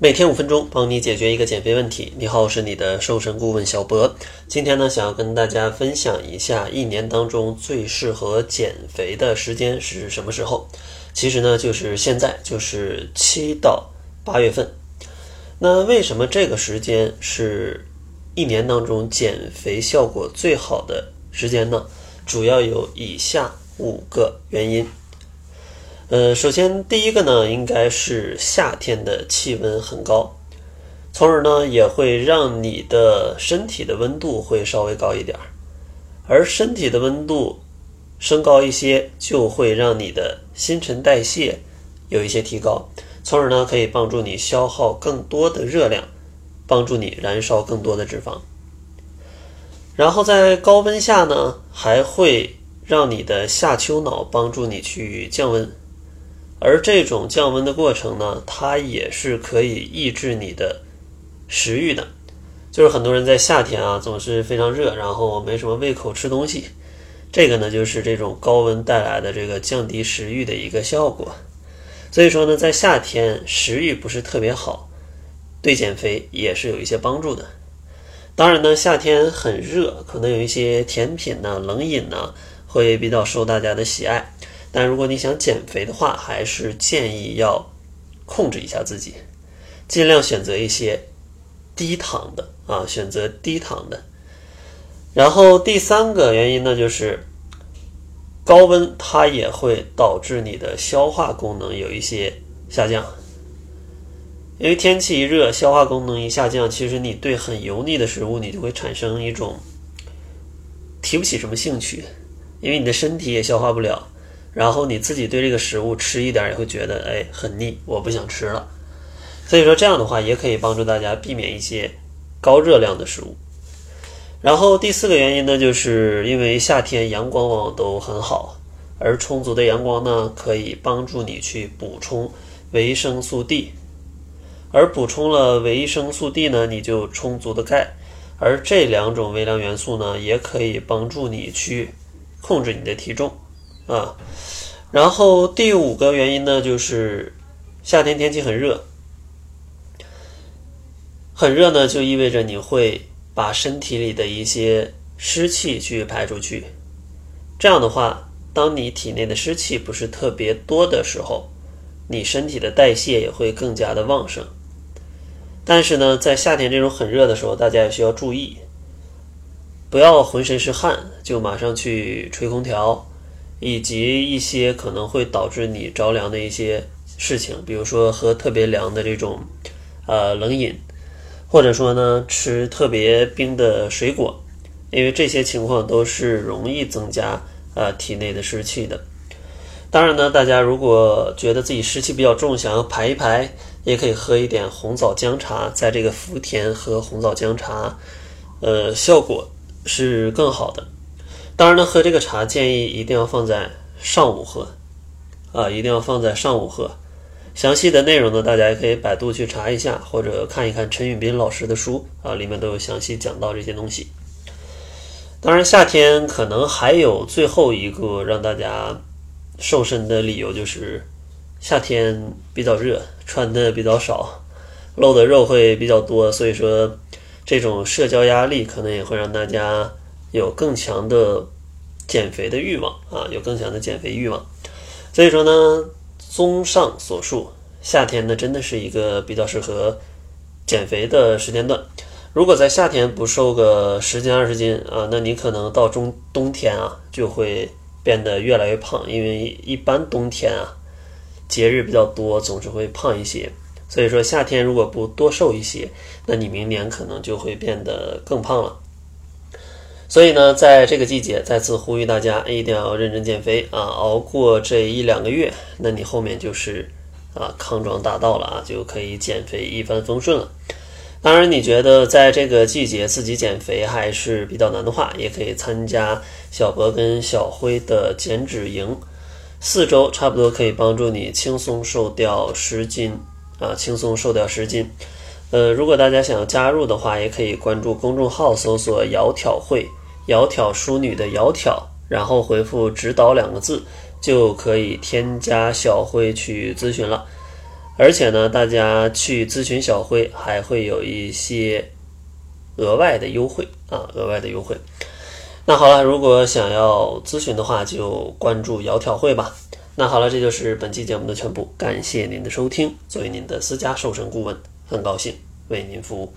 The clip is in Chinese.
每天五分钟，帮你解决一个减肥问题。你好，我是你的瘦身顾问小博。今天呢，想要跟大家分享一下一年当中最适合减肥的时间是什么时候？其实呢，就是现在，就是七到八月份。那为什么这个时间是一年当中减肥效果最好的时间呢？主要有以下五个原因。呃，首先第一个呢，应该是夏天的气温很高，从而呢也会让你的身体的温度会稍微高一点儿，而身体的温度升高一些，就会让你的新陈代谢有一些提高，从而呢可以帮助你消耗更多的热量，帮助你燃烧更多的脂肪。然后在高温下呢，还会让你的下丘脑帮助你去降温。而这种降温的过程呢，它也是可以抑制你的食欲的。就是很多人在夏天啊，总是非常热，然后没什么胃口吃东西。这个呢，就是这种高温带来的这个降低食欲的一个效果。所以说呢，在夏天食欲不是特别好，对减肥也是有一些帮助的。当然呢，夏天很热，可能有一些甜品呢、冷饮呢，会比较受大家的喜爱。但如果你想减肥的话，还是建议要控制一下自己，尽量选择一些低糖的啊，选择低糖的。然后第三个原因呢，就是高温它也会导致你的消化功能有一些下降，因为天气一热，消化功能一下降，其实你对很油腻的食物你就会产生一种提不起什么兴趣，因为你的身体也消化不了。然后你自己对这个食物吃一点也会觉得哎很腻，我不想吃了。所以说这样的话也可以帮助大家避免一些高热量的食物。然后第四个原因呢，就是因为夏天阳光往往都很好，而充足的阳光呢可以帮助你去补充维生素 D，而补充了维生素 D 呢，你就充足的钙，而这两种微量元素呢也可以帮助你去控制你的体重。啊，然后第五个原因呢，就是夏天天气很热，很热呢，就意味着你会把身体里的一些湿气去排出去。这样的话，当你体内的湿气不是特别多的时候，你身体的代谢也会更加的旺盛。但是呢，在夏天这种很热的时候，大家也需要注意，不要浑身是汗就马上去吹空调。以及一些可能会导致你着凉的一些事情，比如说喝特别凉的这种呃冷饮，或者说呢吃特别冰的水果，因为这些情况都是容易增加呃体内的湿气的。当然呢，大家如果觉得自己湿气比较重，想要排一排，也可以喝一点红枣姜茶，在这个伏天喝红枣姜茶，呃，效果是更好的。当然呢，喝这个茶建议一定要放在上午喝，啊，一定要放在上午喝。详细的内容呢，大家也可以百度去查一下，或者看一看陈允斌老师的书啊，里面都有详细讲到这些东西。当然，夏天可能还有最后一个让大家瘦身的理由，就是夏天比较热，穿的比较少，露的肉会比较多，所以说这种社交压力可能也会让大家。有更强的减肥的欲望啊，有更强的减肥欲望。所以说呢，综上所述，夏天呢真的是一个比较适合减肥的时间段。如果在夏天不瘦个十斤二十斤啊，那你可能到中冬天啊就会变得越来越胖，因为一般冬天啊节日比较多，总是会胖一些。所以说夏天如果不多瘦一些，那你明年可能就会变得更胖了。所以呢，在这个季节，再次呼吁大家一定要认真减肥啊！熬过这一两个月，那你后面就是啊康庄大道了啊，就可以减肥一帆风顺了。当然，你觉得在这个季节自己减肥还是比较难的话，也可以参加小博跟小辉的减脂营，四周差不多可以帮助你轻松瘦掉十斤啊，轻松瘦掉十斤。呃，如果大家想要加入的话，也可以关注公众号，搜索“窈窕会”。窈窕淑女的窈窕，然后回复“指导”两个字，就可以添加小辉去咨询了。而且呢，大家去咨询小辉还会有一些额外的优惠啊，额外的优惠。那好了，如果想要咨询的话，就关注窈窕会吧。那好了，这就是本期节目的全部，感谢您的收听。作为您的私家瘦身顾问，很高兴为您服务。